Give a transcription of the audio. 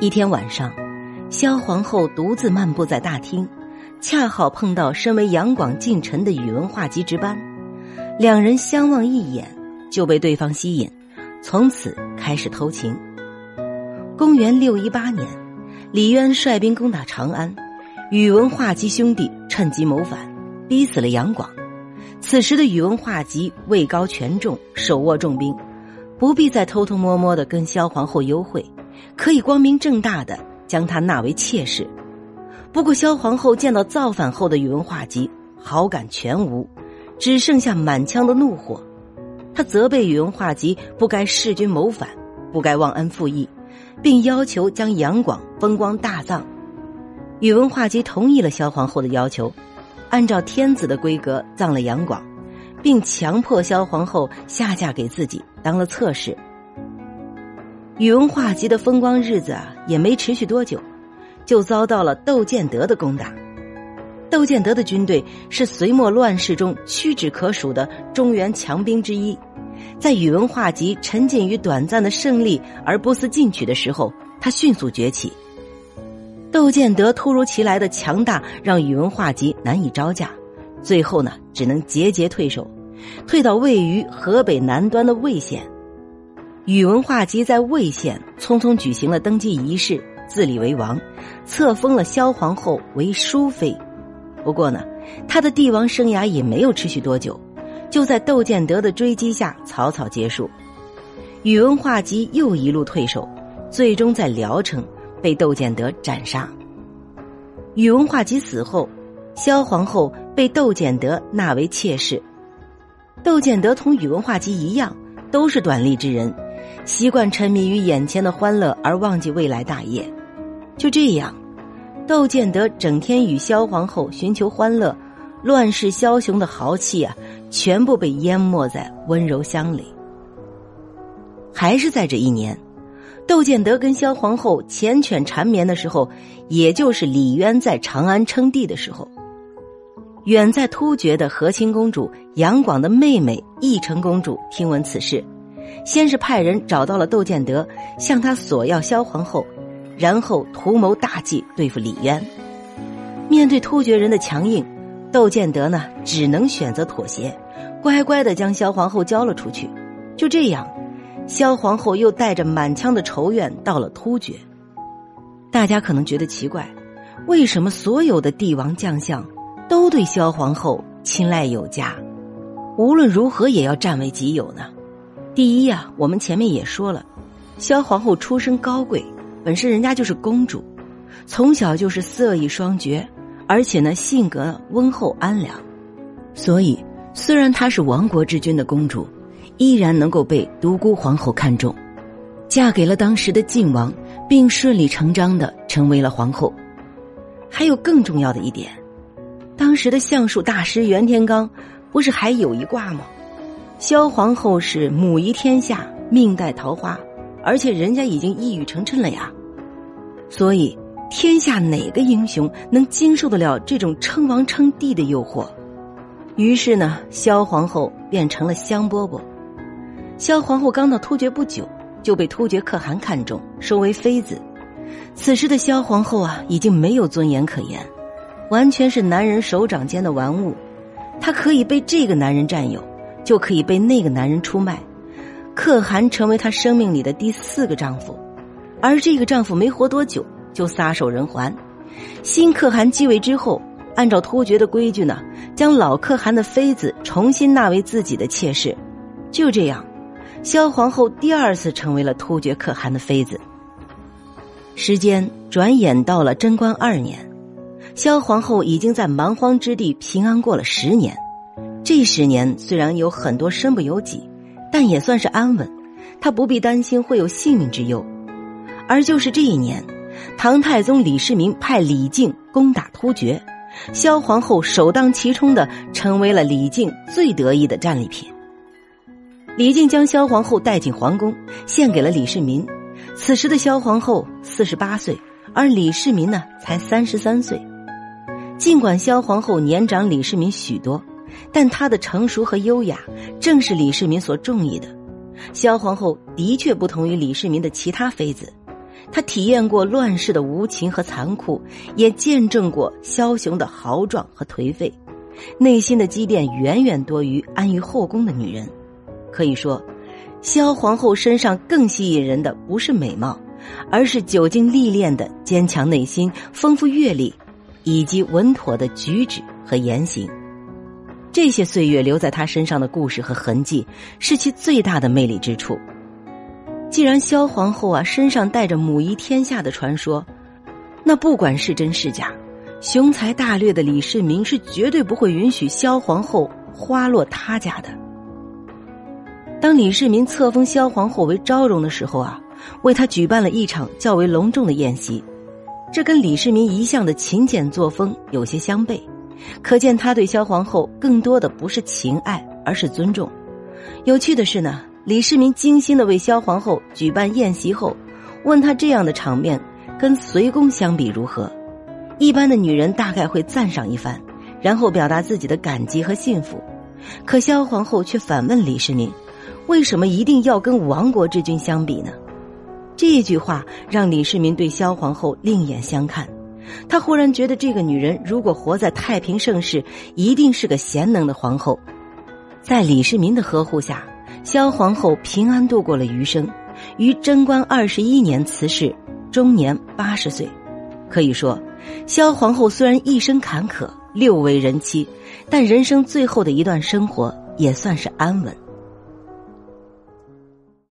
一天晚上，萧皇后独自漫步在大厅，恰好碰到身为杨广近臣的宇文化及值班，两人相望一眼就被对方吸引，从此开始偷情。公元六一八年，李渊率兵攻打长安，宇文化及兄弟趁机谋反，逼死了杨广。此时的宇文化及位高权重，手握重兵，不必再偷偷摸摸的跟萧皇后幽会。可以光明正大的将她纳为妾室，不过萧皇后见到造反后的宇文化及，好感全无，只剩下满腔的怒火。他责备宇文化及不该弑君谋反，不该忘恩负义，并要求将杨广风光大葬。宇文化及同意了萧皇后的要求，按照天子的规格葬了杨广，并强迫萧皇后下嫁给自己当了侧室。宇文化及的风光日子啊，也没持续多久，就遭到了窦建德的攻打。窦建德的军队是隋末乱世中屈指可数的中原强兵之一，在宇文化及沉浸于短暂的胜利而不思进取的时候，他迅速崛起。窦建德突如其来的强大让宇文化及难以招架，最后呢，只能节节退守，退到位于河北南端的魏县。宇文化及在魏县匆匆举行了登基仪式，自立为王，册封了萧皇后为淑妃。不过呢，他的帝王生涯也没有持续多久，就在窦建德的追击下草草结束。宇文化及又一路退守，最终在聊城被窦建德斩杀。宇文化及死后，萧皇后被窦建德纳为妾室。窦建德同宇文化及一样，都是短力之人。习惯沉迷于眼前的欢乐而忘记未来大业，就这样，窦建德整天与萧皇后寻求欢乐，乱世枭雄的豪气啊，全部被淹没在温柔乡里。还是在这一年，窦建德跟萧皇后缱绻缠绵的时候，也就是李渊在长安称帝的时候，远在突厥的和亲公主杨广的妹妹义成公主听闻此事。先是派人找到了窦建德，向他索要萧皇后，然后图谋大计对付李渊。面对突厥人的强硬，窦建德呢只能选择妥协，乖乖的将萧皇后交了出去。就这样，萧皇后又带着满腔的仇怨到了突厥。大家可能觉得奇怪，为什么所有的帝王将相都对萧皇后青睐有加，无论如何也要占为己有呢？第一呀，我们前面也说了，萧皇后出身高贵，本身人家就是公主，从小就是色艺双绝，而且呢性格温厚安良，所以虽然她是亡国之君的公主，依然能够被独孤皇后看中，嫁给了当时的晋王，并顺理成章的成为了皇后。还有更重要的一点，当时的相术大师袁天罡，不是还有一卦吗？萧皇后是母仪天下，命带桃花，而且人家已经一语成谶了呀。所以，天下哪个英雄能经受得了这种称王称帝的诱惑？于是呢，萧皇后变成了香饽饽。萧皇后刚到突厥不久，就被突厥可汗看中，收为妃子。此时的萧皇后啊，已经没有尊严可言，完全是男人手掌间的玩物。她可以被这个男人占有。就可以被那个男人出卖，可汗成为她生命里的第四个丈夫，而这个丈夫没活多久就撒手人寰。新可汗继位之后，按照突厥的规矩呢，将老可汗的妃子重新纳为自己的妾室。就这样，萧皇后第二次成为了突厥可汗的妃子。时间转眼到了贞观二年，萧皇后已经在蛮荒之地平安过了十年。这十年虽然有很多身不由己，但也算是安稳，他不必担心会有性命之忧。而就是这一年，唐太宗李世民派李靖攻打突厥，萧皇后首当其冲的成为了李靖最得意的战利品。李靖将萧皇后带进皇宫，献给了李世民。此时的萧皇后四十八岁，而李世民呢才三十三岁。尽管萧皇后年长李世民许多。但她的成熟和优雅，正是李世民所中意的。萧皇后的确不同于李世民的其他妃子，她体验过乱世的无情和残酷，也见证过枭雄的豪壮和颓废，内心的积淀远远多于安于后宫的女人。可以说，萧皇后身上更吸引人的不是美貌，而是久经历练的坚强内心、丰富阅历，以及稳妥的举止和言行。这些岁月留在他身上的故事和痕迹，是其最大的魅力之处。既然萧皇后啊身上带着母仪天下的传说，那不管是真是假，雄才大略的李世民是绝对不会允许萧皇后花落他家的。当李世民册封萧皇后为昭容的时候啊，为她举办了一场较为隆重的宴席，这跟李世民一向的勤俭作风有些相悖，可见他对萧皇后更多的不是情爱，而是尊重。有趣的是呢。李世民精心的为萧皇后举办宴席后，问她这样的场面跟随宫相比如何？一般的女人大概会赞赏一番，然后表达自己的感激和幸福。可萧皇后却反问李世民：“为什么一定要跟亡国之君相比呢？”这句话让李世民对萧皇后另眼相看。他忽然觉得这个女人如果活在太平盛世，一定是个贤能的皇后。在李世民的呵护下。萧皇后平安度过了余生，于贞观二十一年辞世，终年八十岁。可以说，萧皇后虽然一生坎坷，六为人妻，但人生最后的一段生活也算是安稳。